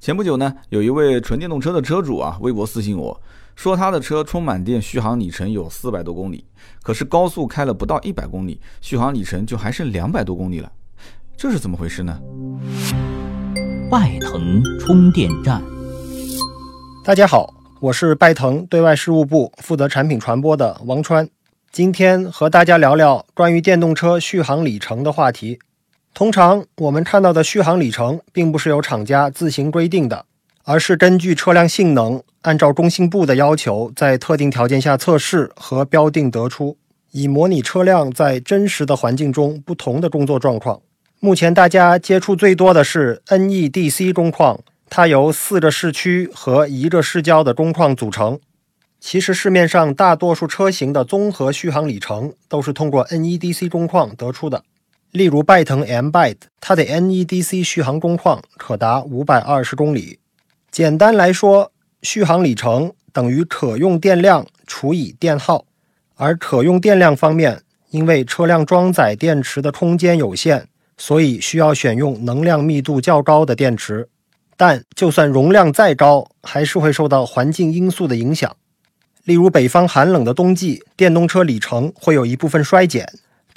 前不久呢，有一位纯电动车的车主啊，微博私信我说，他的车充满电续航里程有四百多公里，可是高速开了不到一百公里，续航里程就还剩两百多公里了，这是怎么回事呢？拜腾充电站，大家好，我是拜腾对外事务部负责产品传播的王川，今天和大家聊聊关于电动车续航里程的话题。通常我们看到的续航里程，并不是由厂家自行规定的，而是根据车辆性能，按照工信部的要求，在特定条件下测试和标定得出，以模拟车辆在真实的环境中不同的工作状况。目前大家接触最多的是 NEDC 工况，它由四个市区和一个市郊的工况组成。其实市面上大多数车型的综合续航里程都是通过 NEDC 工况得出的。例如，拜腾 M Byte，它的 NEDC 续航工况可达五百二十公里。简单来说，续航里程等于可用电量除以电耗。而可用电量方面，因为车辆装载电池的空间有限，所以需要选用能量密度较高的电池。但就算容量再高，还是会受到环境因素的影响。例如，北方寒冷的冬季，电动车里程会有一部分衰减。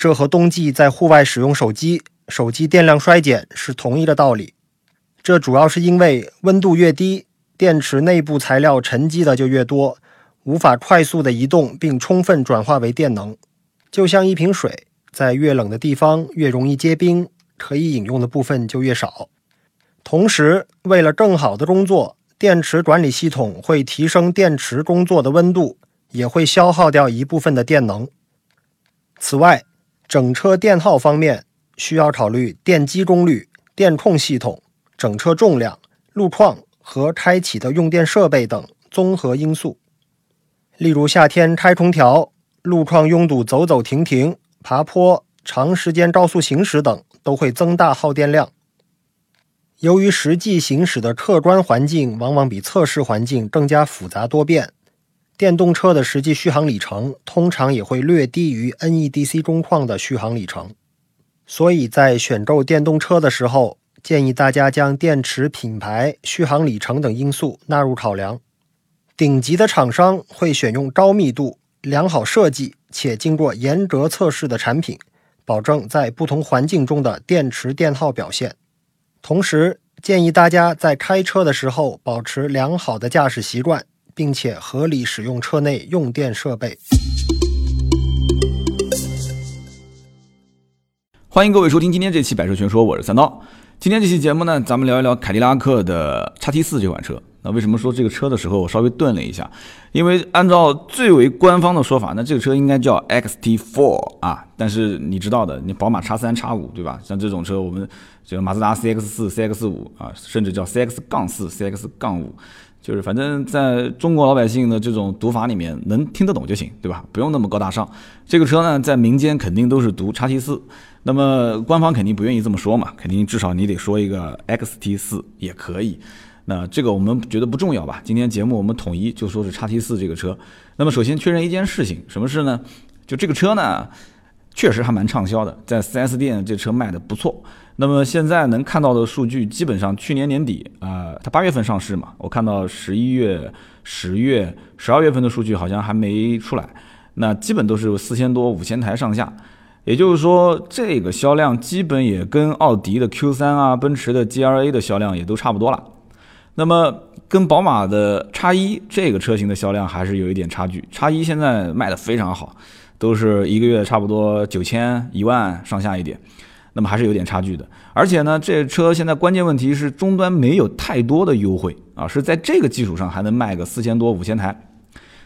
这和冬季在户外使用手机，手机电量衰减是同一个道理。这主要是因为温度越低，电池内部材料沉积的就越多，无法快速的移动并充分转化为电能。就像一瓶水，在越冷的地方越容易结冰，可以饮用的部分就越少。同时，为了更好的工作，电池管理系统会提升电池工作的温度，也会消耗掉一部分的电能。此外，整车电耗方面，需要考虑电机功率、电控系统、整车重量、路况和开启的用电设备等综合因素。例如，夏天开空调，路况拥堵、走走停停、爬坡、长时间高速行驶等，都会增大耗电量。由于实际行驶的客观环境往往比测试环境更加复杂多变。电动车的实际续航里程通常也会略低于 NEDC 工况的续航里程，所以在选购电动车的时候，建议大家将电池品牌、续航里程等因素纳入考量。顶级的厂商会选用高密度、良好设计且经过严格测试的产品，保证在不同环境中的电池电耗表现。同时，建议大家在开车的时候保持良好的驾驶习惯。并且合理使用车内用电设备。欢迎各位收听今天这期《百车全说》，我是三刀。今天这期节目呢，咱们聊一聊凯迪拉克的叉 T 四这款车。那为什么说这个车的时候，我稍微顿了一下？因为按照最为官方的说法，那这个车应该叫 XT4 啊。但是你知道的，你宝马叉三、叉五，对吧？像这种车，我们这个马自达 CX 四、CX 五啊，甚至叫 CX 杠四、CX 杠五。就是反正在中国老百姓的这种读法里面，能听得懂就行，对吧？不用那么高大上。这个车呢，在民间肯定都是读叉 T 四，那么官方肯定不愿意这么说嘛，肯定至少你得说一个 XT 四也可以。那这个我们觉得不重要吧？今天节目我们统一就说是叉 T 四这个车。那么首先确认一件事情，什么事呢？就这个车呢，确实还蛮畅销的，在 4S 店这车卖的不错。那么现在能看到的数据，基本上去年年底啊，它八月份上市嘛，我看到十一月、十月、十二月份的数据好像还没出来，那基本都是四千多、五千台上下，也就是说，这个销量基本也跟奥迪的 Q3 啊、奔驰的 GLA 的销量也都差不多了。那么跟宝马的叉一这个车型的销量还是有一点差距，叉一现在卖的非常好，都是一个月差不多九千、一万上下一点。那么还是有点差距的，而且呢，这车现在关键问题是终端没有太多的优惠啊，是在这个基础上还能卖个四千多五千台。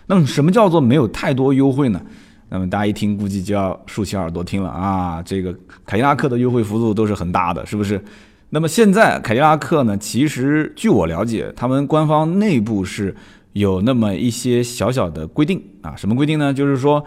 那么什么叫做没有太多优惠呢？那么大家一听估计就要竖起耳朵听了啊，这个凯迪拉克的优惠幅度都是很大的，是不是？那么现在凯迪拉克呢，其实据我了解，他们官方内部是有那么一些小小的规定啊，什么规定呢？就是说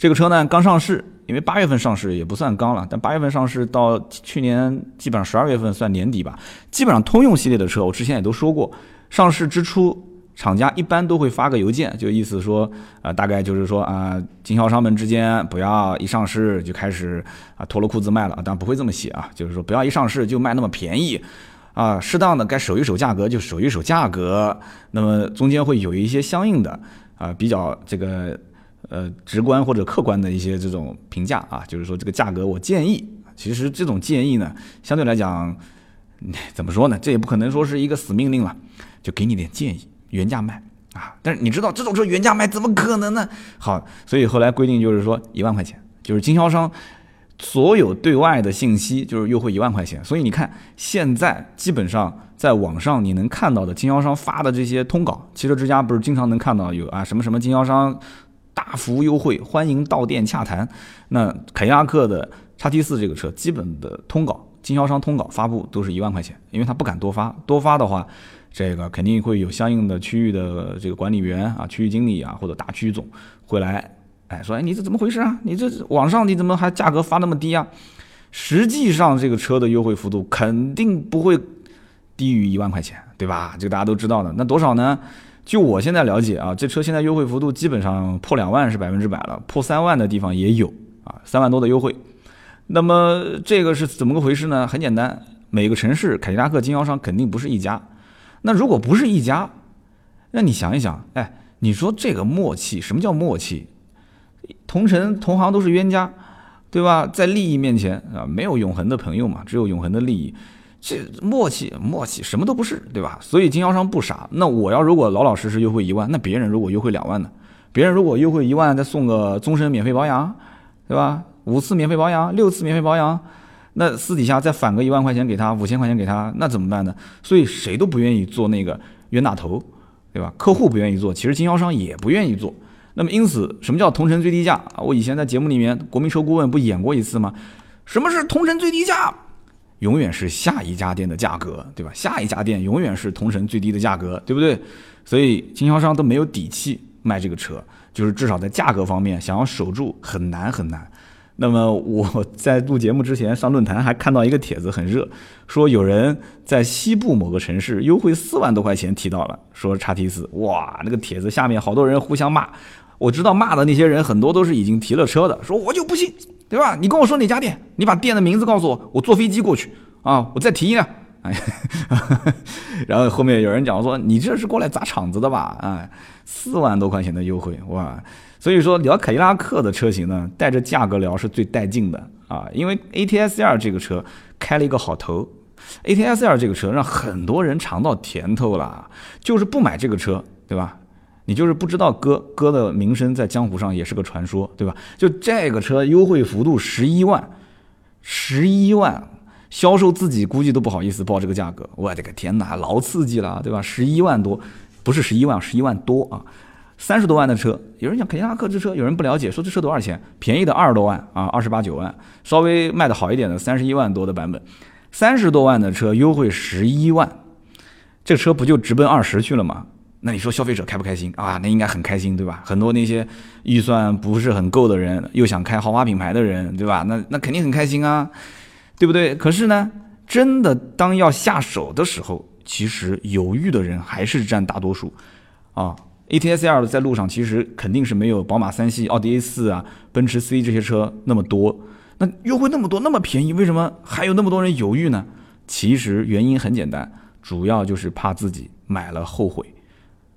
这个车呢刚上市。因为八月份上市也不算刚了，但八月份上市到去年基本上十二月份算年底吧。基本上通用系列的车，我之前也都说过，上市之初厂家一般都会发个邮件，就意思说啊，大概就是说啊，经销商们之间不要一上市就开始啊脱了裤子卖了啊，当然不会这么写啊，就是说不要一上市就卖那么便宜，啊，适当的该守一守价格就守一守价格，那么中间会有一些相应的啊比较这个呃直观或者客观的一些这种评价啊，就是说这个价格我建议，其实这种建议呢，相对来讲怎么说呢，这也不可能说是一个死命令了，就给你点建议，原价卖啊，但是你知道这种车原价卖怎么可能呢？好，所以后来规定就是说一万块钱，就是经销商。所有对外的信息就是优惠一万块钱，所以你看现在基本上在网上你能看到的经销商发的这些通稿，汽车之家不是经常能看到有啊什么什么经销商大幅优惠，欢迎到店洽谈。那凯迪拉克的叉 T 四这个车基本的通稿，经销商通稿发布都是一万块钱，因为他不敢多发，多发的话，这个肯定会有相应的区域的这个管理员啊、区域经理啊或者大区总会来。哎，说哎，你这怎么回事啊？你这网上你怎么还价格发那么低啊？实际上这个车的优惠幅度肯定不会低于一万块钱，对吧？这个大家都知道的。那多少呢？就我现在了解啊，这车现在优惠幅度基本上破两万是百分之百了，破三万的地方也有啊，三万多的优惠。那么这个是怎么个回事呢？很简单，每个城市凯迪拉克经销商肯定不是一家。那如果不是一家，那你想一想，哎，你说这个默契，什么叫默契？同城同行都是冤家，对吧？在利益面前啊，没有永恒的朋友嘛，只有永恒的利益。这默契默契什么都不是，对吧？所以经销商不傻。那我要如果老老实实优惠一万，那别人如果优惠两万呢？别人如果优惠一万再送个终身免费保养，对吧？五次免费保养，六次免费保养，那私底下再返个一万块钱给他，五千块钱给他，那怎么办呢？所以谁都不愿意做那个冤大头，对吧？客户不愿意做，其实经销商也不愿意做。那么因此，什么叫同城最低价？我以前在节目里面，国民车顾问不演过一次吗？什么是同城最低价？永远是下一家店的价格，对吧？下一家店永远是同城最低的价格，对不对？所以经销商都没有底气卖这个车，就是至少在价格方面想要守住很难很难。那么我在录节目之前上论坛还看到一个帖子很热，说有人在西部某个城市优惠四万多块钱提到了，说叉 T 四，哇，那个帖子下面好多人互相骂。我知道骂的那些人很多都是已经提了车的，说我就不信，对吧？你跟我说哪家店，你把店的名字告诉我，我坐飞机过去啊，我再提一辆。哎，然后后面有人讲说你这是过来砸场子的吧？哎，四万多块钱的优惠哇！所以说聊凯迪拉克的车型呢，带着价格聊是最带劲的啊，因为 ATS R 这个车开了一个好头，ATS R 这个车让很多人尝到甜头了，就是不买这个车，对吧？你就是不知道哥哥的名声在江湖上也是个传说，对吧？就这个车优惠幅度十一万，十一万，销售自己估计都不好意思报这个价格。我的个天哪，老刺激了，对吧？十一万多，不是十一万，十一万多啊！三十多万的车，有人讲凯迪拉克这车，有人不了解，说这车多少钱？便宜的二十多万啊，二十八九万，稍微卖的好一点的三十一万多的版本，三十多万的车优惠十一万，这车不就直奔二十去了吗？那你说消费者开不开心啊？那应该很开心，对吧？很多那些预算不是很够的人，又想开豪华品牌的人，对吧？那那肯定很开心啊，对不对？可是呢，真的当要下手的时候，其实犹豫的人还是占大多数啊。A T S L 在路上其实肯定是没有宝马三系、奥迪 A 四啊、奔驰 C 这些车那么多。那优惠那么多，那么便宜，为什么还有那么多人犹豫呢？其实原因很简单，主要就是怕自己买了后悔。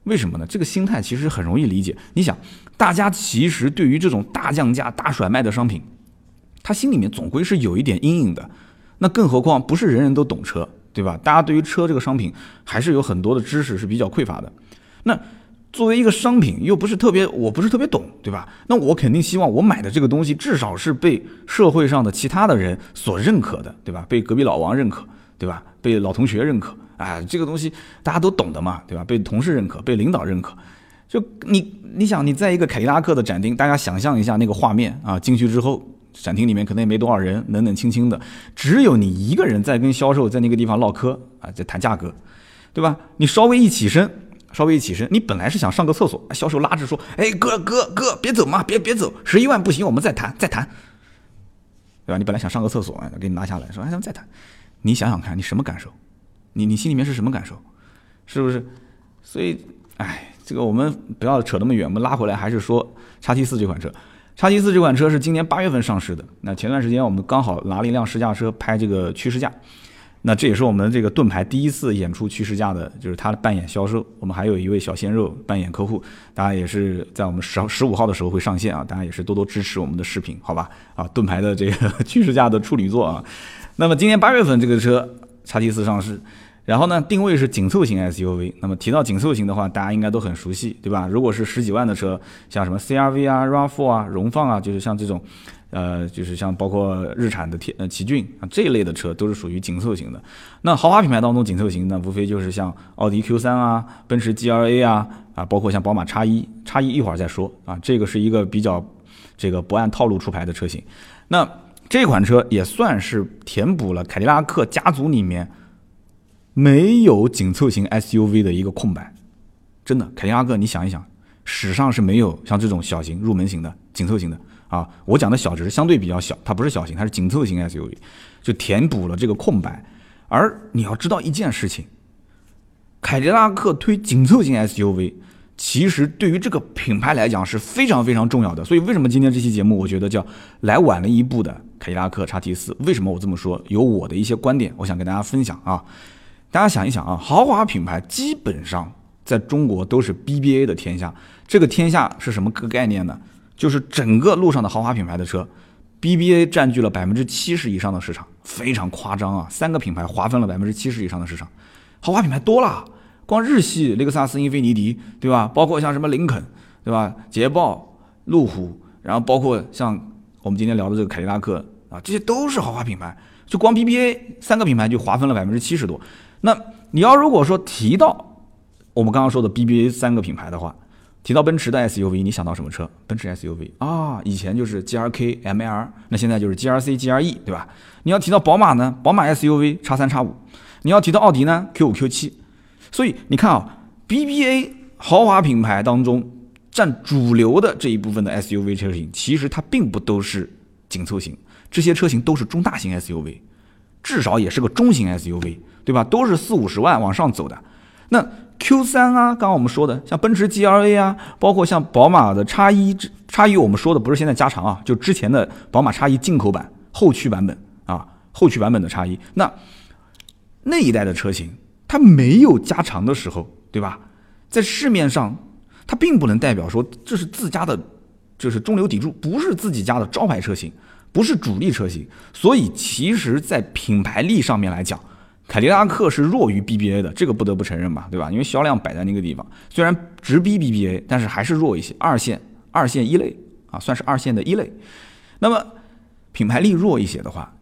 为什么呢？这个心态其实很容易理解。你想，大家其实对于这种大降价、大甩卖的商品，他心里面总归是有一点阴影的。那更何况不是人人都懂车，对吧？大家对于车这个商品还是有很多的知识是比较匮乏的。那作为一个商品，又不是特别，我不是特别懂，对吧？那我肯定希望我买的这个东西至少是被社会上的其他的人所认可的，对吧？被隔壁老王认可，对吧？被老同学认可。哎，这个东西大家都懂的嘛，对吧？被同事认可，被领导认可，就你你想你在一个凯迪拉克的展厅，大家想象一下那个画面啊，进去之后，展厅里面可能也没多少人，冷冷清清的，只有你一个人在跟销售在那个地方唠嗑啊，在谈价格，对吧？你稍微一起身，稍微一起身，你本来是想上个厕所，销售拉着说：“哎，哥哥哥，别走嘛，别别走，十一万不行，我们再谈再谈，对吧？你本来想上个厕所，给你拿下来说，哎，咱们再谈，你想想看，你什么感受？你你心里面是什么感受？是不是？所以，哎，这个我们不要扯那么远，我们拉回来，还是说叉 T 四这款车。叉 T 四这款车是今年八月份上市的。那前段时间我们刚好拿了一辆试驾车拍这个趋势价。那这也是我们这个盾牌第一次演出趋势价的，就是他扮演销售。我们还有一位小鲜肉扮演客户，大家也是在我们十十五号的时候会上线啊，大家也是多多支持我们的视频，好吧？啊，盾牌的这个 趋势价的处女座啊。那么今年八月份这个车叉 T 四上市，然后呢定位是紧凑型 SUV。那么提到紧凑型的话，大家应该都很熟悉，对吧？如果是十几万的车，像什么 CRV 啊、RAV4 啊、荣放啊，就是像这种。呃，就是像包括日产的天呃奇骏啊这一类的车都是属于紧凑型的。那豪华品牌当中紧凑型，呢无非就是像奥迪 Q3 啊、奔驰 GLA 啊啊，包括像宝马 X 一，X 一一会儿再说啊。这个是一个比较这个不按套路出牌的车型。那这款车也算是填补了凯迪拉克家族里面没有紧凑型 SUV 的一个空白。真的，凯迪拉克你想一想，史上是没有像这种小型入门型的紧凑型的。啊，我讲的小只是相对比较小，它不是小型，它是紧凑型 SUV，就填补了这个空白。而你要知道一件事情，凯迪拉克推紧凑型 SUV，其实对于这个品牌来讲是非常非常重要的。所以为什么今天这期节目，我觉得叫来晚了一步的凯迪拉克叉 T 四？为什么我这么说？有我的一些观点，我想跟大家分享啊。大家想一想啊，豪华品牌基本上在中国都是 BBA 的天下，这个天下是什么个概念呢？就是整个路上的豪华品牌的车，BBA 占据了百分之七十以上的市场，非常夸张啊！三个品牌划分了百分之七十以上的市场，豪华品牌多了，光日系雷克萨斯、英菲尼迪，对吧？包括像什么林肯，对吧？捷豹、路虎，然后包括像我们今天聊的这个凯迪拉克啊，这些都是豪华品牌。就光 BBA 三个品牌就划分了百分之七十多。那你要如果说提到我们刚刚说的 BBA 三个品牌的话，提到奔驰的 SUV，你想到什么车？奔驰 SUV 啊，以前就是 GRK、ML，那现在就是 GRC、GRE，对吧？你要提到宝马呢，宝马 SUV 叉三叉五；你要提到奥迪呢，Q 五、Q 七。所以你看啊，BBA 豪华品牌当中占主流的这一部分的 SUV 车型，其实它并不都是紧凑型，这些车型都是中大型 SUV，至少也是个中型 SUV，对吧？都是四五十万往上走的。那 Q 三啊，刚刚我们说的像奔驰 GLA 啊，包括像宝马的叉一，叉一我们说的不是现在加长啊，就之前的宝马叉一进口版后驱版本啊，后驱版本的叉一，那那一代的车型它没有加长的时候，对吧？在市面上它并不能代表说这是自家的，就是中流砥柱，不是自己家的招牌车型，不是主力车型，所以其实在品牌力上面来讲。凯迪拉克是弱于 BBA 的，这个不得不承认吧，对吧？因为销量摆在那个地方，虽然直逼 BBA，但是还是弱一些，二线、二线一类啊，算是二线的一类。那么品牌力弱一些的话，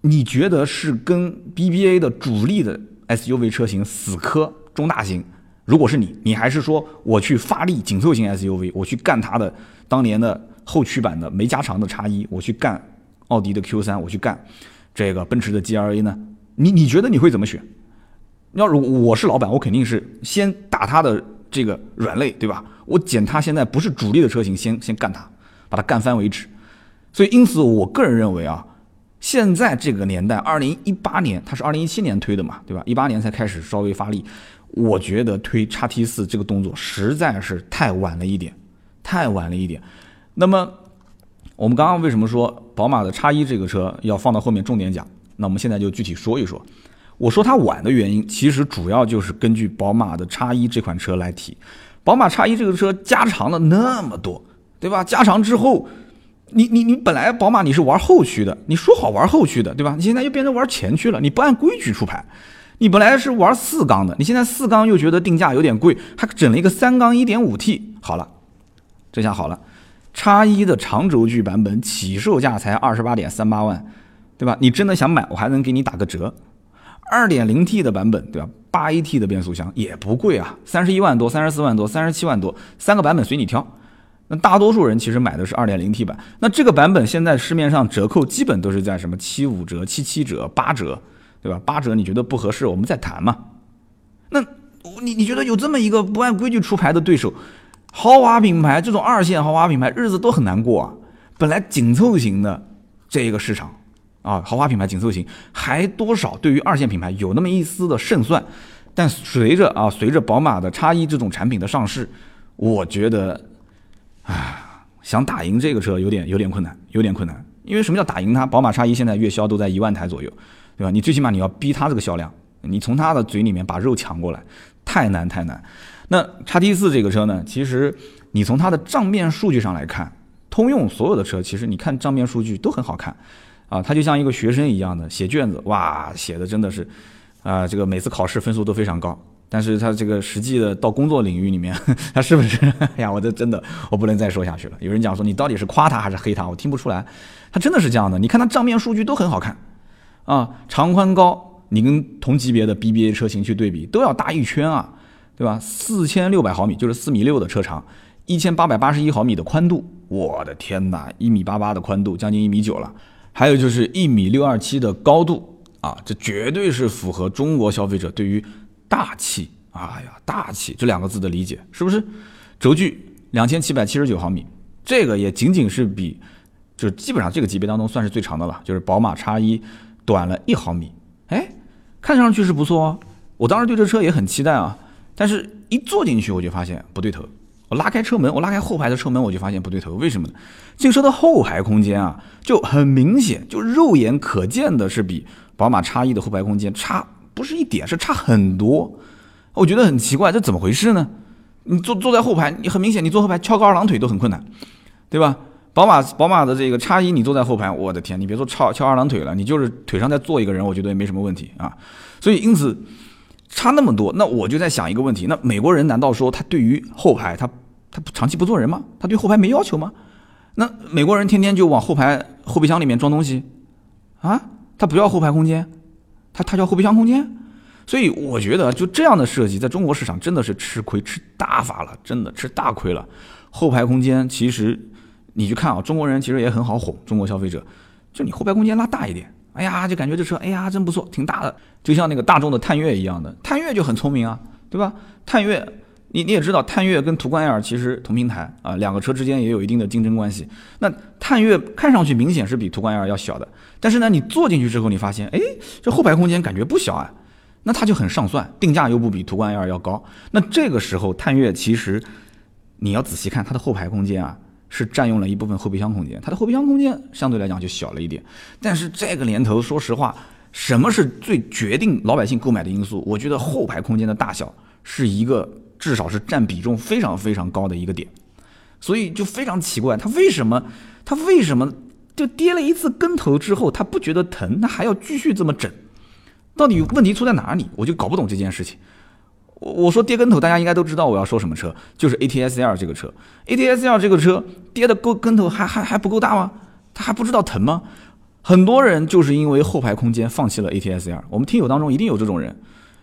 你觉得是跟 BBA 的主力的 SUV 车型死磕中大型？如果是你，你还是说我去发力紧凑型 SUV，我去干它的当年的后驱版的没加长的叉一，我去干奥迪的 Q 三，我去干这个奔驰的 GLA 呢？你你觉得你会怎么选？要是我是老板，我肯定是先打他的这个软肋，对吧？我捡他现在不是主力的车型，先先干他，把他干翻为止。所以，因此，我个人认为啊，现在这个年代，二零一八年，它是二零一七年推的嘛，对吧？一八年才开始稍微发力，我觉得推叉 T 四这个动作实在是太晚了一点，太晚了一点。那么，我们刚刚为什么说宝马的叉一这个车要放到后面重点讲？那我们现在就具体说一说，我说它晚的原因，其实主要就是根据宝马的叉一这款车来提。宝马叉一这个车加长了那么多，对吧？加长之后，你你你本来宝马你是玩后驱的，你说好玩后驱的，对吧？你现在又变成玩前驱了，你不按规矩出牌。你本来是玩四缸的，你现在四缸又觉得定价有点贵，还整了一个三缸一点五 T。好了，这下好了，叉一的长轴距版本起售价才二十八点三八万。对吧？你真的想买，我还能给你打个折。二点零 T 的版本，对吧？八 AT 的变速箱也不贵啊，三十一万多、三十四万多、三十七万多，三个版本随你挑。那大多数人其实买的是二点零 T 版。那这个版本现在市面上折扣基本都是在什么七五折、七七折、八折，对吧？八折你觉得不合适，我们再谈嘛。那你你觉得有这么一个不按规矩出牌的对手，豪华品牌这种二线豪华品牌日子都很难过啊。本来紧凑型的这一个市场。啊，豪华品牌紧凑型还多少对于二线品牌有那么一丝的胜算，但随着啊，随着宝马的叉一这种产品的上市，我觉得，啊，想打赢这个车有点有点困难，有点困难。因为什么叫打赢它？宝马叉一现在月销都在一万台左右，对吧？你最起码你要逼它这个销量，你从它的嘴里面把肉抢过来，太难太难。那叉 T 四这个车呢，其实你从它的账面数据上来看，通用所有的车其实你看账面数据都很好看，啊，它就像一个学生一样的写卷子，哇，写的真的是，啊，这个每次考试分数都非常高。但是他这个实际的到工作领域里面，他是不是？哎呀，我这真的我不能再说下去了。有人讲说你到底是夸他还是黑他，我听不出来。他真的是这样的，你看他账面数据都很好看，啊，长宽高，你跟同级别的 BBA 车型去对比，都要大一圈啊，对吧？四千六百毫米就是四米六的车长，一千八百八十一毫米的宽度，我的天哪，一米八八的宽度，将近一米九了。还有就是一米六二七的高度啊，这绝对是符合中国消费者对于。大气，哎呀，大气这两个字的理解是不是？轴距两千七百七十九毫米，这个也仅仅是比，就是基本上这个级别当中算是最长的了，就是宝马叉一短了一毫米。哎，看上去是不错哦。我当时对这车也很期待啊，但是一坐进去我就发现不对头。我拉开车门，我拉开后排的车门，我就发现不对头。为什么呢？这个车的后排空间啊，就很明显，就肉眼可见的是比宝马叉一的后排空间差。不是一点，是差很多，我觉得很奇怪，这怎么回事呢？你坐坐在后排，你很明显，你坐后排翘个二郎腿都很困难，对吧？宝马宝马的这个叉一，你坐在后排，我的天，你别说翘翘二郎腿了，你就是腿上再坐一个人，我觉得也没什么问题啊。所以因此差那么多，那我就在想一个问题：那美国人难道说他对于后排他他长期不坐人吗？他对后排没要求吗？那美国人天天就往后排后备箱里面装东西啊？他不要后排空间？他他叫后备箱空间，所以我觉得就这样的设计，在中国市场真的是吃亏吃大发了，真的吃大亏了。后排空间其实你去看啊，中国人其实也很好哄，中国消费者就你后排空间拉大一点，哎呀，就感觉这车哎呀真不错，挺大的，就像那个大众的探岳一样的，探岳就很聪明啊，对吧？探岳你你也知道，探岳跟途观 L 其实同平台啊，两个车之间也有一定的竞争关系。那探岳看上去明显是比途观 L 要小的。但是呢，你坐进去之后，你发现，哎，这后排空间感觉不小啊，那它就很上算，定价又不比途观 L 要高。那这个时候，探岳其实你要仔细看它的后排空间啊，是占用了一部分后备箱空间，它的后备箱空间相对来讲就小了一点。但是这个年头，说实话，什么是最决定老百姓购买的因素？我觉得后排空间的大小是一个至少是占比重非常非常高的一个点。所以就非常奇怪，它为什么，它为什么？就跌了一次跟头之后，他不觉得疼，他还要继续这么整，到底问题出在哪里？我就搞不懂这件事情。我我说跌跟头，大家应该都知道我要说什么车，就是 A T S L 这个车。A T S L 这个车跌的够跟头还还还不够大吗？他还不知道疼吗？很多人就是因为后排空间放弃了 A T S L。我们听友当中一定有这种人，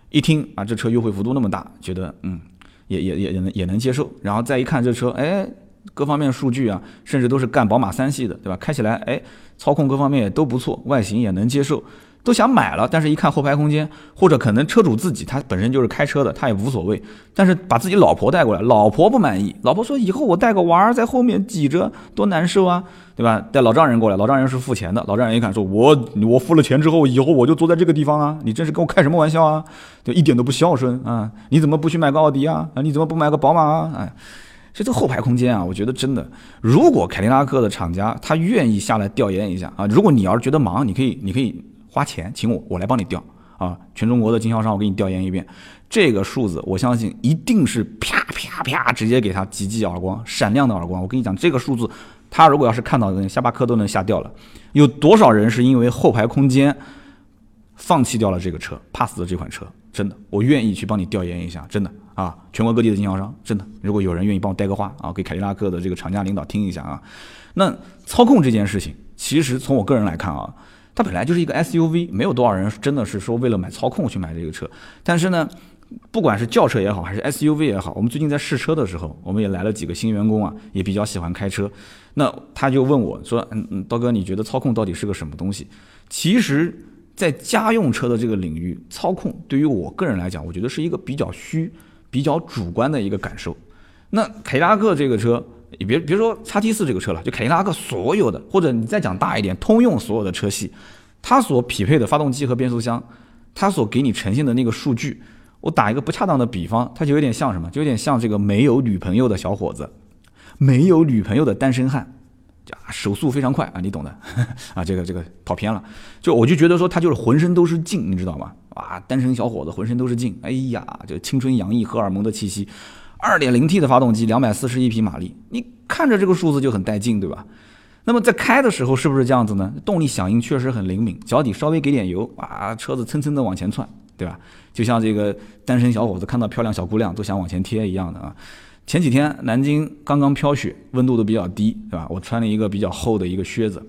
一听啊这车优惠幅度那么大，觉得嗯也也也也能也能接受，然后再一看这车，哎。各方面数据啊，甚至都是干宝马三系的，对吧？开起来，哎，操控各方面也都不错，外形也能接受，都想买了。但是，一看后排空间，或者可能车主自己他本身就是开车的，他也无所谓。但是把自己老婆带过来，老婆不满意，老婆说以后我带个娃儿在后面挤着，多难受啊，对吧？带老丈人过来，老丈人是付钱的，老丈人一看说，我我付了钱之后，以后我就坐在这个地方啊，你真是跟我开什么玩笑啊？就一点都不孝顺啊！你怎么不去买个奥迪啊？啊，你怎么不买个宝马啊？哎。这这后排空间啊，我觉得真的，如果凯迪拉克的厂家他愿意下来调研一下啊，如果你要是觉得忙，你可以你可以花钱请我，我来帮你调啊，全中国的经销商我给你调研一遍，这个数字我相信一定是啪啪啪直接给他几记耳光，闪亮的耳光。我跟你讲，这个数字他如果要是看到的，下巴颏都能吓掉了。有多少人是因为后排空间放弃掉了这个车，pass 的这款车？真的，我愿意去帮你调研一下，真的。啊，全国各地的经销商，真的，如果有人愿意帮我带个话啊，给凯迪拉克的这个厂家领导听一下啊。那操控这件事情，其实从我个人来看啊，它本来就是一个 SUV，没有多少人真的是说为了买操控去买这个车。但是呢，不管是轿车也好，还是 SUV 也好，我们最近在试车的时候，我们也来了几个新员工啊，也比较喜欢开车。那他就问我说：“嗯嗯，刀哥，你觉得操控到底是个什么东西？”其实，在家用车的这个领域，操控对于我个人来讲，我觉得是一个比较虚。比较主观的一个感受，那凯迪拉克这个车，你别别说叉 T 四这个车了，就凯迪拉克所有的，或者你再讲大一点，通用所有的车系，它所匹配的发动机和变速箱，它所给你呈现的那个数据，我打一个不恰当的比方，它就有点像什么，就有点像这个没有女朋友的小伙子，没有女朋友的单身汉。啊，手速非常快啊，你懂的 啊，这个这个跑偏了，就我就觉得说他就是浑身都是劲，你知道吗？啊，单身小伙子浑身都是劲，哎呀，这青春洋溢荷尔蒙的气息。二点零 T 的发动机，两百四十一匹马力，你看着这个数字就很带劲，对吧？那么在开的时候是不是这样子呢？动力响应确实很灵敏，脚底稍微给点油啊，车子蹭蹭的往前窜，对吧？就像这个单身小伙子看到漂亮小姑娘都想往前贴一样的啊。前几天南京刚刚飘雪，温度都比较低，对吧？我穿了一个比较厚的一个靴子，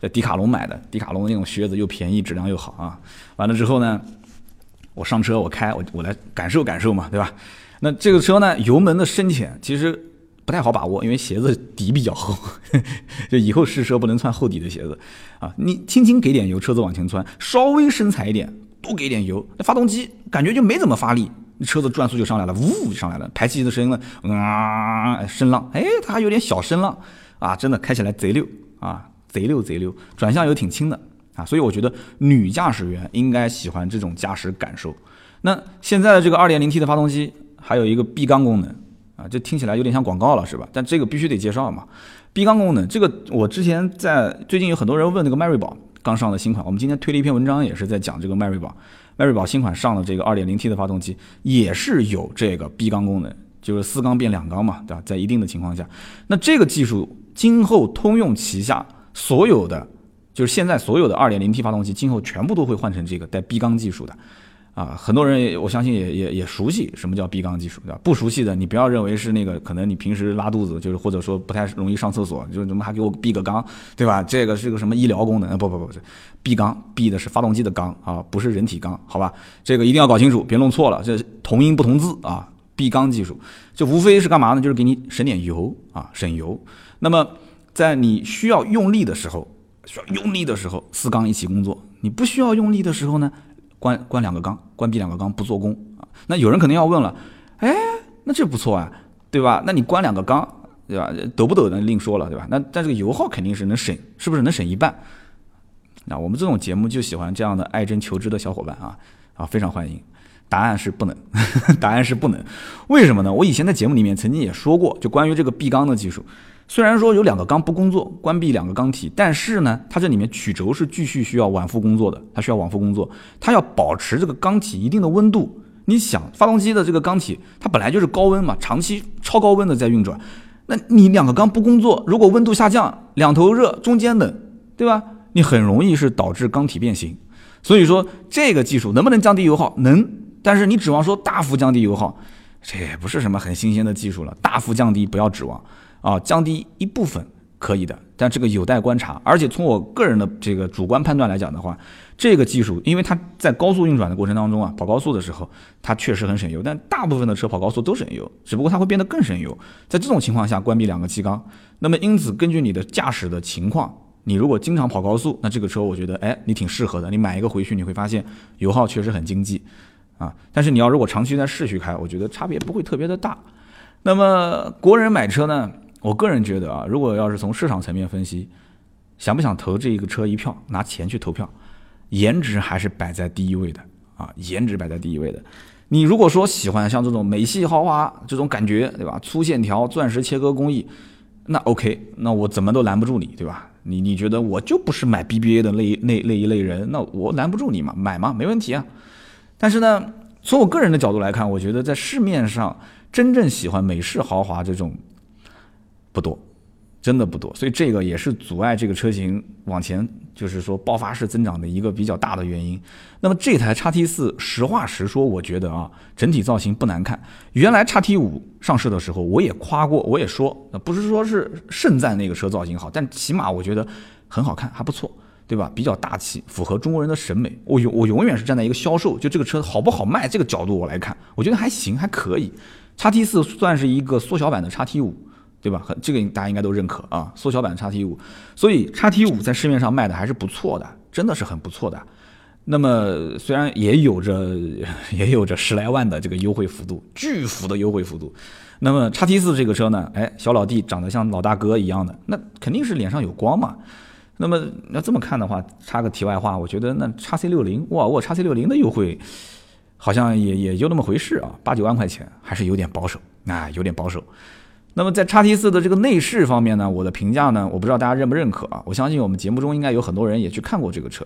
在迪卡侬买的，迪卡侬的那种靴子又便宜，质量又好啊。完了之后呢，我上车我开，我我来感受感受嘛，对吧？那这个车呢，油门的深浅其实不太好把握，因为鞋子底比较厚，就以后试车不能穿厚底的鞋子啊。你轻轻给点油，车子往前窜，稍微深踩一点，多给点油，那发动机感觉就没怎么发力。车子转速就上来了，呜就上来了，排气的声音呢，啊，声浪，哎，它还有点小声浪，啊，真的开起来贼溜啊，贼溜贼溜，转向又挺轻的啊，所以我觉得女驾驶员应该喜欢这种驾驶感受。那现在的这个 2.0T 的发动机还有一个闭缸功能啊，这听起来有点像广告了是吧？但这个必须得介绍嘛，闭缸功能，这个我之前在最近有很多人问那个迈锐宝刚上的新款，我们今天推了一篇文章，也是在讲这个迈锐宝。迈锐宝新款上了这个 2.0T 的发动机也是有这个闭缸功能，就是四缸变两缸嘛，对吧？在一定的情况下，那这个技术今后通用旗下所有的，就是现在所有的 2.0T 发动机，今后全部都会换成这个带闭缸技术的。啊，很多人也我相信也也也熟悉什么叫闭缸技术，对吧？不熟悉的，你不要认为是那个，可能你平时拉肚子，就是或者说不太容易上厕所，就怎么还给我闭个缸，对吧？这个是个什么医疗功能？不不不是，闭缸闭的是发动机的缸啊，不是人体缸，好吧？这个一定要搞清楚，别弄错了，这同音不同字啊。闭缸技术就无非是干嘛呢？就是给你省点油啊，省油。那么在你需要用力的时候，需要用力的时候，四缸一起工作；你不需要用力的时候呢？关关两个缸，关闭两个缸不做功啊？那有人肯定要问了，哎，那这不错啊，对吧？那你关两个缸，对吧？抖不抖的另说了，对吧？那但这个油耗肯定是能省，是不是能省一半？那我们这种节目就喜欢这样的爱真求知的小伙伴啊啊，非常欢迎。答案是不能，答案是不能。为什么呢？我以前在节目里面曾经也说过，就关于这个闭缸的技术。虽然说有两个缸不工作，关闭两个缸体，但是呢，它这里面曲轴是继续需要往复工作的，它需要往复工作，它要保持这个缸体一定的温度。你想，发动机的这个缸体它本来就是高温嘛，长期超高温的在运转，那你两个缸不工作，如果温度下降，两头热，中间冷，对吧？你很容易是导致缸体变形。所以说，这个技术能不能降低油耗？能，但是你指望说大幅降低油耗，这也不是什么很新鲜的技术了。大幅降低不要指望。啊，降低一部分可以的，但这个有待观察。而且从我个人的这个主观判断来讲的话，这个技术，因为它在高速运转的过程当中啊，跑高速的时候，它确实很省油。但大部分的车跑高速都省油，只不过它会变得更省油。在这种情况下，关闭两个气缸，那么因此根据你的驾驶的情况，你如果经常跑高速，那这个车我觉得，哎，你挺适合的。你买一个回去，你会发现油耗确实很经济啊。但是你要如果长期在市区开，我觉得差别不会特别的大。那么国人买车呢？我个人觉得啊，如果要是从市场层面分析，想不想投这一个车一票，拿钱去投票，颜值还是摆在第一位的啊，颜值摆在第一位的。你如果说喜欢像这种美系豪华这种感觉，对吧？粗线条、钻石切割工艺，那 OK，那我怎么都拦不住你，对吧？你你觉得我就不是买 BBA 的那那那一类人，那我拦不住你嘛，买嘛，没问题啊。但是呢，从我个人的角度来看，我觉得在市面上真正喜欢美式豪华这种。不多，真的不多，所以这个也是阻碍这个车型往前，就是说爆发式增长的一个比较大的原因。那么这台叉 T 四，实话实说，我觉得啊，整体造型不难看。原来叉 T 五上市的时候，我也夸过，我也说，不是说是盛赞那个车造型好，但起码我觉得很好看，还不错，对吧？比较大气，符合中国人的审美。我永我永远是站在一个销售，就这个车好不好卖这个角度我来看，我觉得还行，还可以。叉 T 四算是一个缩小版的叉 T 五。对吧？很这个大家应该都认可啊，缩小版叉 T 五，所以叉 T 五在市面上卖的还是不错的，真的是很不错的。那么虽然也有着 也有着十来万的这个优惠幅度，巨幅的优惠幅度。那么叉 T 四这个车呢，哎，小老弟长得像老大哥一样的，那肯定是脸上有光嘛。那么要这么看的话，插个题外话，我觉得那叉 C 六零，哇，我叉 C 六零的优惠好像也也就那么回事啊，八九万块钱还是有点保守，啊，有点保守。那么在叉 T 四的这个内饰方面呢，我的评价呢，我不知道大家认不认可啊。我相信我们节目中应该有很多人也去看过这个车。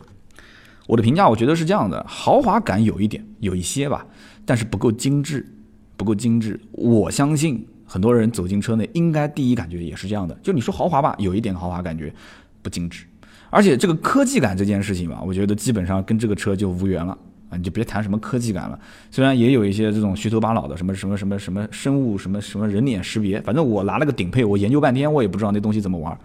我的评价，我觉得是这样的：豪华感有一点，有一些吧，但是不够精致，不够精致。我相信很多人走进车内，应该第一感觉也是这样的。就你说豪华吧，有一点豪华感觉，不精致。而且这个科技感这件事情吧，我觉得基本上跟这个车就无缘了啊！你就别谈什么科技感了。虽然也有一些这种虚头巴脑的，什么什么什么什么生物什么什么人脸识别，反正我拿了个顶配，我研究半天，我也不知道那东西怎么玩。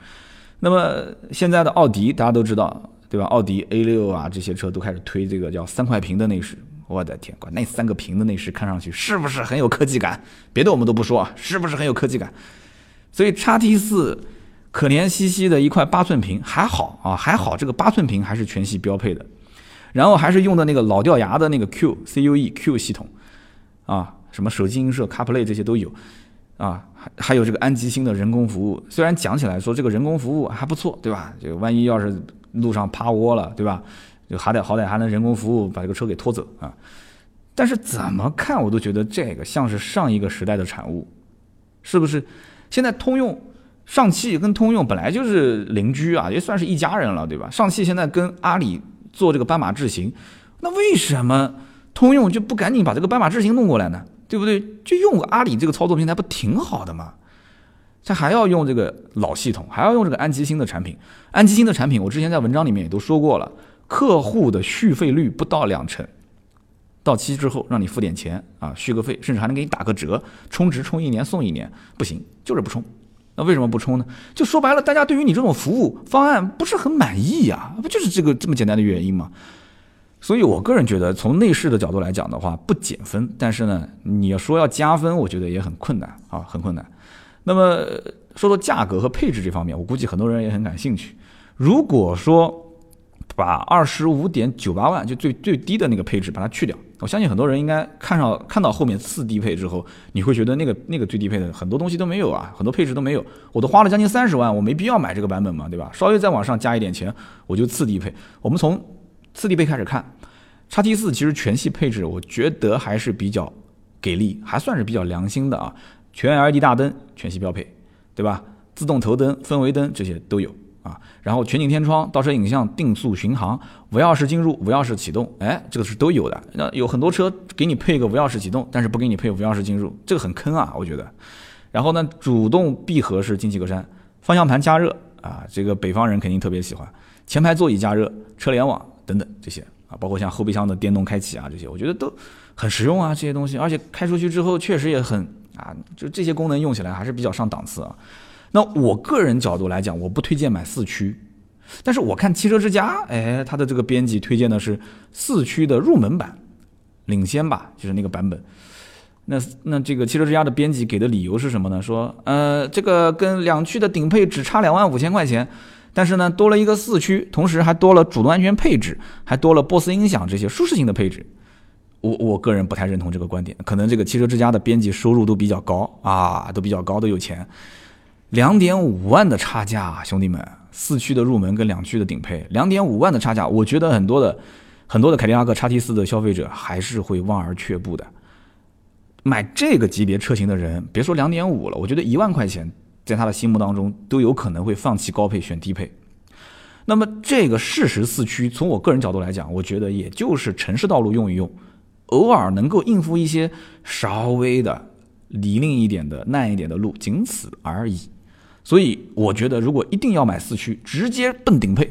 那么现在的奥迪大家都知道。对吧？奥迪 A 六啊，这些车都开始推这个叫三块屏的内饰。我的天，管那三个屏的内饰看上去是不是很有科技感？别的我们都不说，是不是很有科技感？所以叉 T 四可怜兮兮的一块八寸屏还好啊，还好这个八寸屏还是全系标配的，然后还是用的那个老掉牙的那个 Q C U E Q 系统啊，什么手机音摄、CarPlay 这些都有啊，还还有这个安吉星的人工服务。虽然讲起来说这个人工服务还不错，对吧？这个万一要是路上趴窝了，对吧？就好歹好歹还能人工服务把这个车给拖走啊！但是怎么看我都觉得这个像是上一个时代的产物，是不是？现在通用、上汽跟通用本来就是邻居啊，也算是一家人了，对吧？上汽现在跟阿里做这个斑马智行，那为什么通用就不赶紧把这个斑马智行弄过来呢？对不对？就用阿里这个操作平台不挺好的吗？他还要用这个老系统，还要用这个安吉星的产品。安吉星的产品，我之前在文章里面也都说过了，客户的续费率不到两成，到期之后让你付点钱啊，续个费，甚至还能给你打个折，充值充一年送一年，不行，就是不充。那为什么不充呢？就说白了，大家对于你这种服务方案不是很满意呀，不就是这个这么简单的原因吗？所以我个人觉得，从内饰的角度来讲的话，不减分，但是呢，你要说要加分，我觉得也很困难啊，很困难。那么说到价格和配置这方面，我估计很多人也很感兴趣。如果说把二十五点九八万就最最低的那个配置把它去掉，我相信很多人应该看上看到后面次低配之后，你会觉得那个那个最低配的很多东西都没有啊，很多配置都没有。我都花了将近三十万，我没必要买这个版本嘛，对吧？稍微再往上加一点钱，我就次低配。我们从次低配开始看，叉 T 四其实全系配置我觉得还是比较给力，还算是比较良心的啊。全 LED 大灯全系标配，对吧？自动头灯、氛围灯这些都有啊。然后全景天窗、倒车影像、定速巡航、无钥匙进入、无钥匙启动，哎，这个是都有的。那有很多车给你配个无钥匙启动，但是不给你配无钥匙进入，这个很坑啊，我觉得。然后呢，主动闭合式进气格栅，方向盘加热啊，这个北方人肯定特别喜欢。前排座椅加热、车联网等等这些啊，包括像后备箱的电动开启啊，这些我觉得都很实用啊，这些东西，而且开出去之后确实也很。啊，就这些功能用起来还是比较上档次啊。那我个人角度来讲，我不推荐买四驱，但是我看汽车之家，哎，它的这个编辑推荐的是四驱的入门版，领先吧，就是那个版本。那那这个汽车之家的编辑给的理由是什么呢？说，呃，这个跟两驱的顶配只差两万五千块钱，但是呢，多了一个四驱，同时还多了主动安全配置，还多了 BOSS 音响这些舒适性的配置。我我个人不太认同这个观点，可能这个汽车之家的编辑收入都比较高啊，都比较高，都有钱。两点五万的差价，兄弟们，四驱的入门跟两驱的顶配，两点五万的差价，我觉得很多的很多的凯迪拉克叉 T 四的消费者还是会望而却步的。买这个级别车型的人，别说两点五了，我觉得一万块钱在他的心目当中都有可能会放弃高配选低配。那么这个适时四驱，从我个人角度来讲，我觉得也就是城市道路用一用。偶尔能够应付一些稍微的泥泞一点的、烂一点的路，仅此而已。所以我觉得，如果一定要买四驱，直接奔顶配，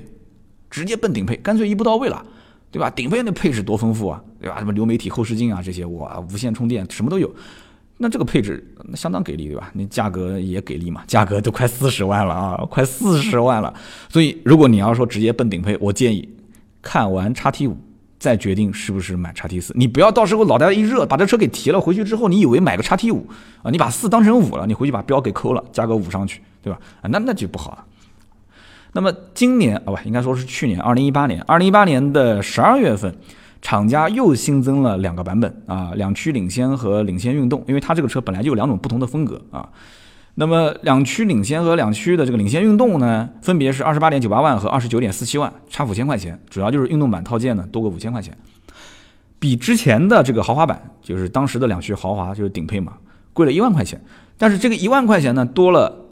直接奔顶配，干脆一步到位了，对吧？顶配那配置多丰富啊，对吧？什么流媒体、后视镜啊这些，哇，无线充电什么都有。那这个配置那相当给力，对吧？你价格也给力嘛，价格都快四十万了啊，快四十万了。所以如果你要说直接奔顶配，我建议看完叉 T 五。再决定是不是买叉 T 四，你不要到时候脑袋一热把这车给提了回去之后，你以为买个叉 T 五啊，你把四当成五了，你回去把标给抠了，加个五上去，对吧？啊，那那就不好了。那么今年啊不，应该说是去年，二零一八年，二零一八年的十二月份，厂家又新增了两个版本啊，两驱领先和领先运动，因为它这个车本来就有两种不同的风格啊。那么两驱领先和两驱的这个领先运动呢，分别是二十八点九八万和二十九点四七万，差五千块钱，主要就是运动版套件呢多个五千块钱，比之前的这个豪华版，就是当时的两驱豪华就是顶配嘛，贵了一万块钱。但是这个一万块钱呢，多了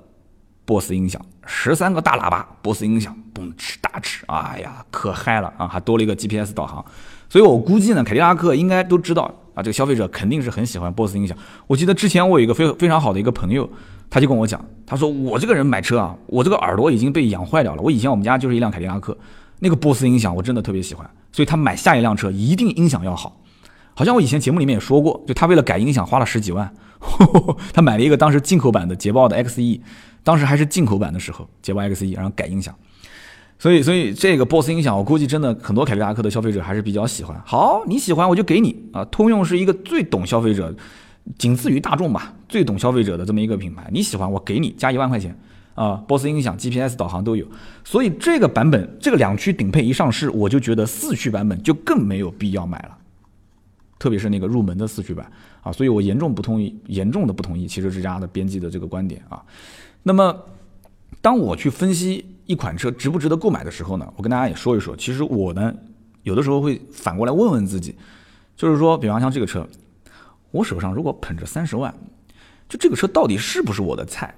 BOSS 音响，十三个大喇叭，BOSS 音响，嘣哧大哧，哎呀，可嗨了啊！还多了一个 GPS 导航。所以我估计呢，凯迪拉克应该都知道啊，这个消费者肯定是很喜欢 BOSS 音响。我记得之前我有一个非非常好的一个朋友，他就跟我讲，他说我这个人买车啊，我这个耳朵已经被养坏掉了。我以前我们家就是一辆凯迪拉克，那个 BOSS 音响我真的特别喜欢，所以他买下一辆车一定音响要好。好像我以前节目里面也说过，就他为了改音响花了十几万，他买了一个当时进口版的捷豹的 XE，当时还是进口版的时候，捷豹 XE，然后改音响。所以，所以这个 BOSS 音响，我估计真的很多凯迪拉克的消费者还是比较喜欢。好，你喜欢我就给你啊。通用是一个最懂消费者，仅次于大众吧，最懂消费者的这么一个品牌。你喜欢我给你加一万块钱啊，BOSS 音响、GPS 导航都有。所以这个版本，这个两驱顶配一上市，我就觉得四驱版本就更没有必要买了。特别是那个入门的四驱版啊，所以我严重不同意，严重的不同意汽车之家的编辑的这个观点啊。那么，当我去分析一款车值不值得购买的时候呢，我跟大家也说一说，其实我呢，有的时候会反过来问问自己，就是说，比方像这个车，我手上如果捧着三十万，就这个车到底是不是我的菜？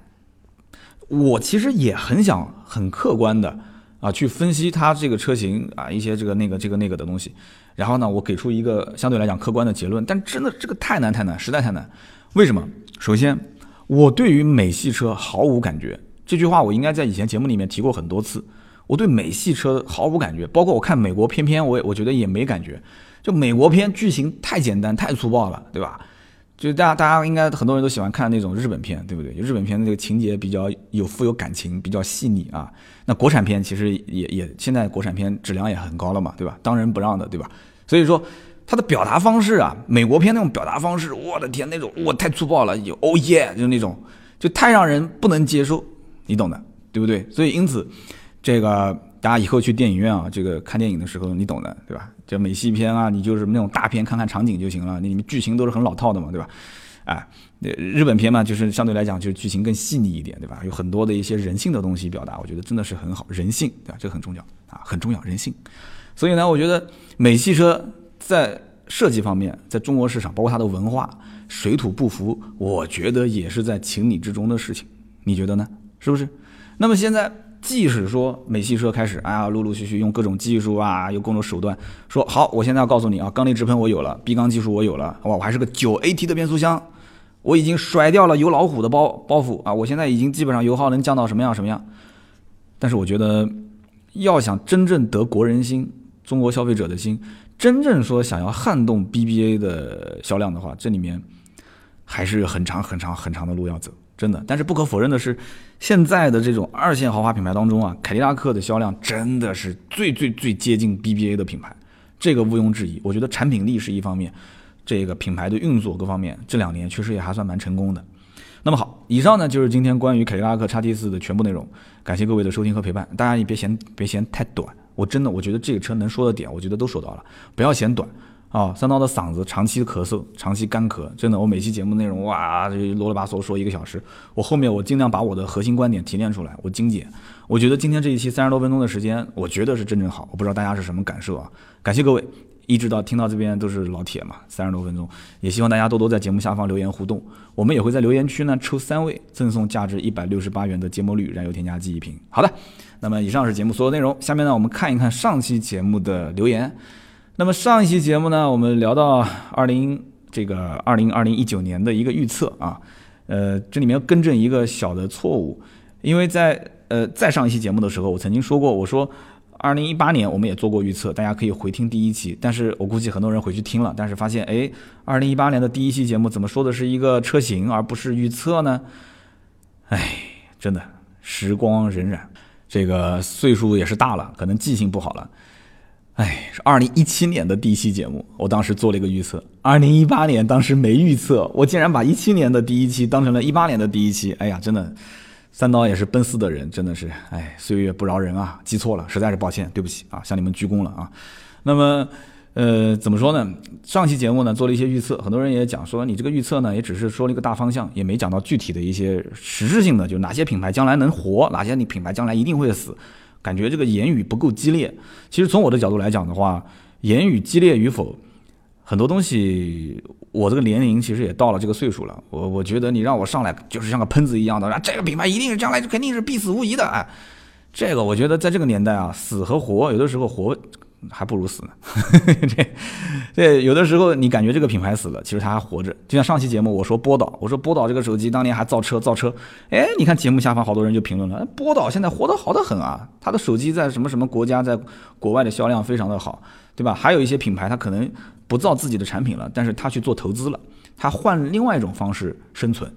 我其实也很想很客观的啊去分析它这个车型啊一些这个那个这个那个的东西。然后呢，我给出一个相对来讲客观的结论，但真的这个太难太难，实在太难。为什么？首先，我对于美系车毫无感觉。这句话我应该在以前节目里面提过很多次。我对美系车毫无感觉，包括我看美国片片，我也我觉得也没感觉。就美国片剧情太简单太粗暴了，对吧？就大家大家应该很多人都喜欢看那种日本片，对不对？日本片的这个情节比较有富有感情，比较细腻啊。那国产片其实也也现在国产片质量也很高了嘛，对吧？当仁不让的，对吧？所以说，他的表达方式啊，美国片那种表达方式，我的天，那种哇太粗暴了，有哦耶，就那种，就太让人不能接受，你懂的，对不对？所以因此，这个大家以后去电影院啊，这个看电影的时候，你懂的，对吧？就美系片啊，你就是那种大片，看看场景就行了，你里面剧情都是很老套的嘛，对吧？哎，日本片嘛，就是相对来讲，就是剧情更细腻一点，对吧？有很多的一些人性的东西表达，我觉得真的是很好，人性，对吧？这个很重要啊，很重要，人性。所以呢，我觉得美系车在设计方面，在中国市场，包括它的文化水土不服，我觉得也是在情理之中的事情。你觉得呢？是不是？那么现在，即使说美系车开始，哎呀，陆陆续续用各种技术啊，用各种手段，说好，我现在要告诉你啊，缸内直喷我有了，闭缸技术我有了，哇，我还是个九 AT 的变速箱，我已经甩掉了油老虎的包包袱啊，我现在已经基本上油耗能降到什么样什么样。但是我觉得，要想真正得国人心。中国消费者的心，真正说想要撼动 BBA 的销量的话，这里面还是很长很长很长的路要走，真的。但是不可否认的是，现在的这种二线豪华品牌当中啊，凯迪拉克的销量真的是最最最接近 BBA 的品牌，这个毋庸置疑。我觉得产品力是一方面，这个品牌的运作各方面，这两年确实也还算蛮成功的。那么好，以上呢就是今天关于凯迪拉克 XT4 的全部内容，感谢各位的收听和陪伴。大家也别嫌别嫌太短。我真的，我觉得这个车能说的点，我觉得都说到了，不要嫌短啊！三刀的嗓子长期咳嗽，长期干咳，真的，我每期节目内容哇，这啰里吧嗦说一个小时，我后面我尽量把我的核心观点提炼出来，我精简。我觉得今天这一期三十多分钟的时间，我觉得是真正好，我不知道大家是什么感受啊？感谢各位。一直到听到这边都是老铁嘛，三十多分钟，也希望大家多多在节目下方留言互动。我们也会在留言区呢抽三位赠送价值一百六十八元的节末绿燃油添加剂一瓶。好的，那么以上是节目所有内容，下面呢我们看一看上期节目的留言。那么上一期节目呢，我们聊到二零这个二零二零一九年的一个预测啊，呃，这里面更正一个小的错误，因为在呃再上一期节目的时候，我曾经说过，我说。二零一八年我们也做过预测，大家可以回听第一期。但是我估计很多人回去听了，但是发现，哎，二零一八年的第一期节目怎么说的是一个车型，而不是预测呢？哎，真的，时光荏苒，这个岁数也是大了，可能记性不好了。哎，是二零一七年的第一期节目，我当时做了一个预测。二零一八年当时没预测，我竟然把一七年的第一期当成了一八年的第一期。哎呀，真的。三刀也是奔四的人，真的是，哎，岁月不饶人啊，记错了，实在是抱歉，对不起啊，向你们鞠躬了啊。那么，呃，怎么说呢？上期节目呢做了一些预测，很多人也讲说，你这个预测呢也只是说了一个大方向，也没讲到具体的一些实质性的，就哪些品牌将来能活，哪些你品牌将来一定会死，感觉这个言语不够激烈。其实从我的角度来讲的话，言语激烈与否，很多东西，我这个年龄其实也到了这个岁数了。我我觉得你让我上来就是像个喷子一样的，这个品牌一定是将来肯定是必死无疑的。哎，这个我觉得在这个年代啊，死和活有的时候活还不如死呢。这这有的时候你感觉这个品牌死了，其实它还活着。就像上期节目我说波导，我说波导这个手机当年还造车造车，哎，你看节目下方好多人就评论了，波导现在活得好得很啊，他的手机在什么什么国家在国外的销量非常的好，对吧？还有一些品牌它可能。不造自己的产品了，但是他去做投资了，他换另外一种方式生存，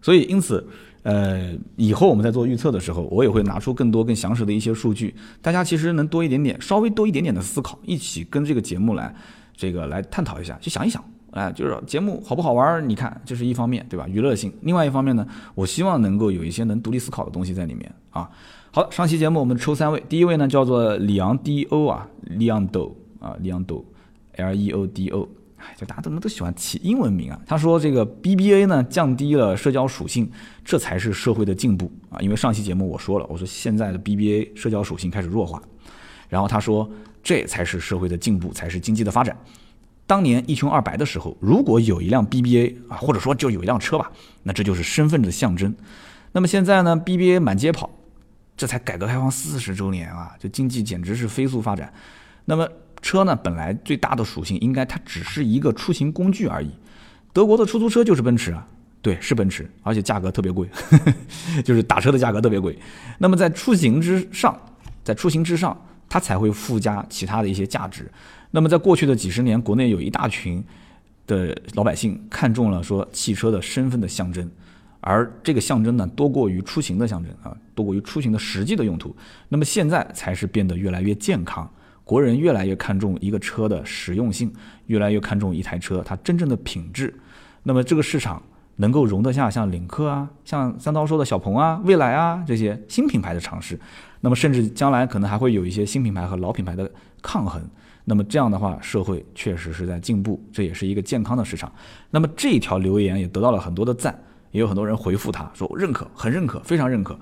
所以因此，呃，以后我们在做预测的时候，我也会拿出更多更详实的一些数据，大家其实能多一点点，稍微多一点点的思考，一起跟这个节目来，这个来探讨一下，去想一想，哎，就是节目好不好玩？你看，这是一方面，对吧？娱乐性。另外一方面呢，我希望能够有一些能独立思考的东西在里面啊。好，上期节目我们抽三位，第一位呢叫做里昂 D O 啊，里昂豆啊，里昂豆。L E O D O，就大家怎么都喜欢起英文名啊？他说这个 B B A 呢降低了社交属性，这才是社会的进步啊！因为上期节目我说了，我说现在的 B B A 社交属性开始弱化，然后他说这才是社会的进步，才是经济的发展。当年一穷二白的时候，如果有一辆 B B A 啊，或者说就有一辆车吧，那这就是身份的象征。那么现在呢，B B A 满街跑，这才改革开放四十周年啊，这经济简直是飞速发展。那么车呢，本来最大的属性应该它只是一个出行工具而已。德国的出租车就是奔驰啊，对，是奔驰，而且价格特别贵，就是打车的价格特别贵。那么在出行之上，在出行之上，它才会附加其他的一些价值。那么在过去的几十年，国内有一大群的老百姓看中了说汽车的身份的象征，而这个象征呢，多过于出行的象征啊，多过于出行的实际的用途。那么现在才是变得越来越健康。国人越来越看重一个车的实用性，越来越看重一台车它真正的品质。那么这个市场能够容得下像领克啊、像三刀说的小鹏啊、蔚来啊这些新品牌的尝试。那么甚至将来可能还会有一些新品牌和老品牌的抗衡。那么这样的话，社会确实是在进步，这也是一个健康的市场。那么这一条留言也得到了很多的赞，也有很多人回复他说认可，很认可，非常认可。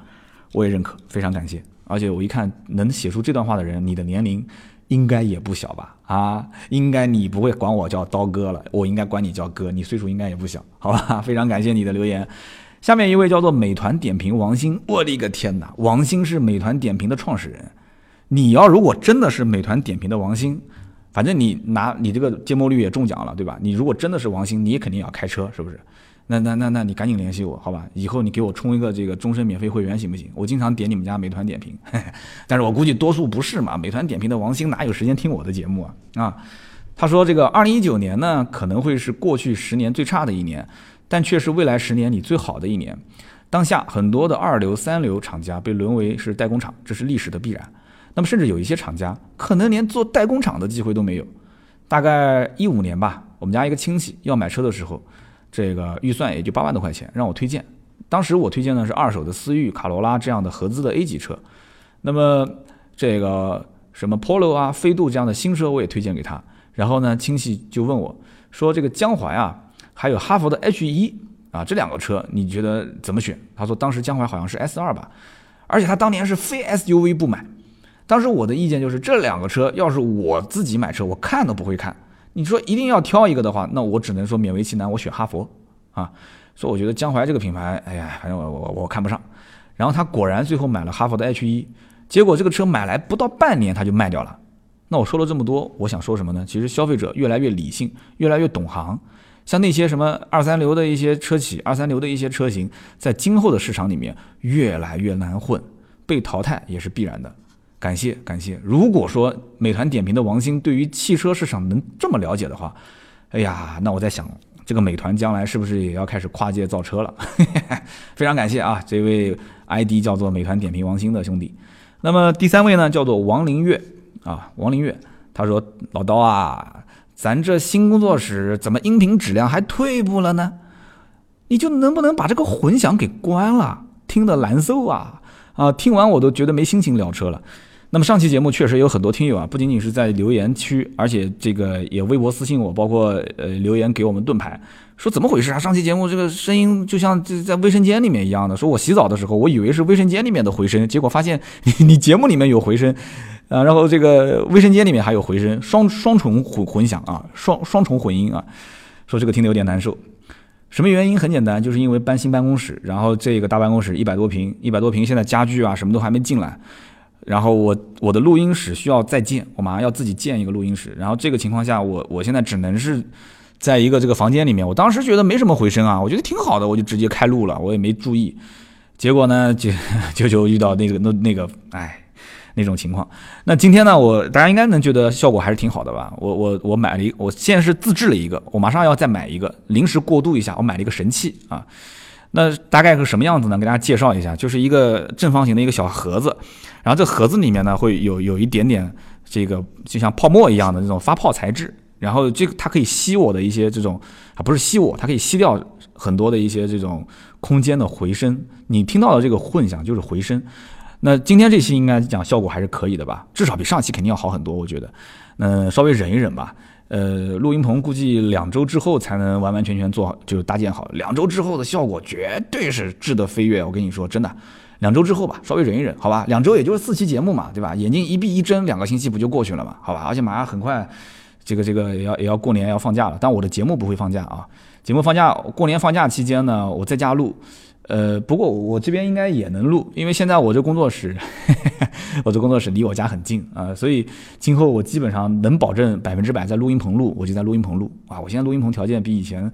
我也认可，非常感谢。而且我一看能写出这段话的人，你的年龄。应该也不小吧？啊，应该你不会管我叫刀哥了，我应该管你叫哥。你岁数应该也不小，好吧？非常感谢你的留言。下面一位叫做美团点评王鑫，我的个天哪！王鑫是美团点评的创始人。你要如果真的是美团点评的王鑫，反正你拿你这个芥末绿也中奖了，对吧？你如果真的是王鑫，你肯定要开车，是不是？那那那那你赶紧联系我，好吧？以后你给我充一个这个终身免费会员行不行？我经常点你们家美团点评，但是我估计多数不是嘛。美团点评的王兴哪有时间听我的节目啊？啊，他说这个二零一九年呢可能会是过去十年最差的一年，但却是未来十年里最好的一年。当下很多的二流、三流厂家被沦为是代工厂，这是历史的必然。那么甚至有一些厂家可能连做代工厂的机会都没有。大概一五年吧，我们家一个亲戚要买车的时候。这个预算也就八万多块钱，让我推荐。当时我推荐的是二手的思域、卡罗拉这样的合资的 A 级车。那么这个什么 Polo 啊、飞度这样的新车我也推荐给他。然后呢，亲戚就问我说：“这个江淮啊，还有哈佛的 H 一啊，这两个车你觉得怎么选？”他说当时江淮好像是 S 二吧，而且他当年是非 SUV 不买。当时我的意见就是这两个车要是我自己买车，我看都不会看。你说一定要挑一个的话，那我只能说勉为其难，我选哈佛啊。所以我觉得江淮这个品牌，哎呀，反正我我我看不上。然后他果然最后买了哈佛的 H 一，结果这个车买来不到半年他就卖掉了。那我说了这么多，我想说什么呢？其实消费者越来越理性，越来越懂行。像那些什么二三流的一些车企、二三流的一些车型，在今后的市场里面越来越难混，被淘汰也是必然的。感谢感谢。如果说美团点评的王兴对于汽车市场能这么了解的话，哎呀，那我在想，这个美团将来是不是也要开始跨界造车了？非常感谢啊，这位 ID 叫做美团点评王兴的兄弟。那么第三位呢，叫做王林月啊，王林月，他说老刀啊，咱这新工作室怎么音频质量还退步了呢？你就能不能把这个混响给关了？听得难受啊啊！听完我都觉得没心情聊车了。那么上期节目确实有很多听友啊，不仅仅是在留言区，而且这个也微博私信我，包括呃留言给我们盾牌，说怎么回事啊？上期节目这个声音就像在在卫生间里面一样的，说我洗澡的时候，我以为是卫生间里面的回声，结果发现你你节目里面有回声，啊，然后这个卫生间里面还有回声，双双重混混响啊，双双重混音啊，说这个听得有点难受。什么原因？很简单，就是因为搬新办公室，然后这个大办公室一百多平，一百多平，现在家具啊什么都还没进来，然后我我的录音室需要再建，我马上要自己建一个录音室，然后这个情况下，我我现在只能是在一个这个房间里面，我当时觉得没什么回声啊，我觉得挺好的，我就直接开录了，我也没注意，结果呢，就就就遇到那个那那个，哎。那种情况，那今天呢，我大家应该能觉得效果还是挺好的吧？我我我买了一，我现在是自制了一个，我马上要再买一个，临时过渡一下，我买了一个神器啊。那大概是什么样子呢？给大家介绍一下，就是一个正方形的一个小盒子，然后这盒子里面呢会有有一点点这个就像泡沫一样的那种发泡材质，然后这个它可以吸我的一些这种啊不是吸我，它可以吸掉很多的一些这种空间的回声，你听到的这个混响就是回声。那今天这期应该讲效果还是可以的吧，至少比上期肯定要好很多，我觉得。嗯，稍微忍一忍吧。呃，录音棚估计两周之后才能完完全全做好，就搭建好。两周之后的效果绝对是质的飞跃，我跟你说，真的。两周之后吧，稍微忍一忍，好吧。两周也就是四期节目嘛，对吧？眼睛一闭一睁，两个星期不就过去了嘛，好吧。而且马上很快，这个这个也要也要过年要放假了，但我的节目不会放假啊。节目放假，过年放假期间呢，我在家录。呃，不过我这边应该也能录，因为现在我这工作室，我这工作室离我家很近啊，所以今后我基本上能保证百分之百在录音棚录，我就在录音棚录啊。我现在录音棚条件比以前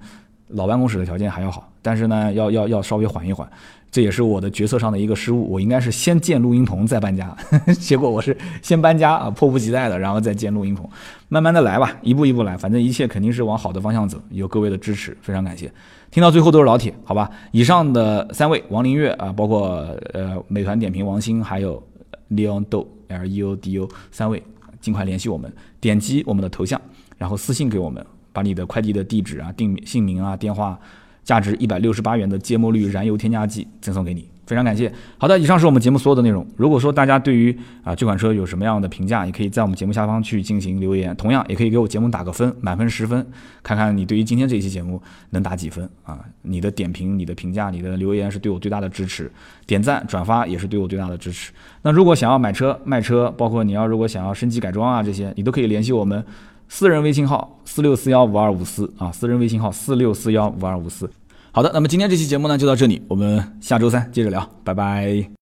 老办公室的条件还要好，但是呢，要要要稍微缓一缓。这也是我的决策上的一个失误，我应该是先建录音棚再搬家，结果我是先搬家啊，迫不及待的，然后再建录音棚，慢慢的来吧，一步一步来，反正一切肯定是往好的方向走，有各位的支持，非常感谢。听到最后都是老铁，好吧？以上的三位王林月啊，包括呃美团点评王鑫，还有 Leon Do L E O D O 三位，尽快联系我们，点击我们的头像，然后私信给我们，把你的快递的地址啊、定姓名啊、电话。价值一百六十八元的芥末绿燃油添加剂赠送给你，非常感谢。好的，以上是我们节目所有的内容。如果说大家对于啊这款车有什么样的评价，也可以在我们节目下方去进行留言。同样，也可以给我节目打个分，满分十分，看看你对于今天这一期节目能打几分啊？你的点评、你的评价、你的留言是对我最大的支持，点赞、转发也是对我最大的支持。那如果想要买车、卖车，包括你要如果想要升级改装啊这些，你都可以联系我们私人微信号四六四幺五二五四啊，私人微信号四六四幺五二五四。好的，那么今天这期节目呢就到这里，我们下周三接着聊，拜拜。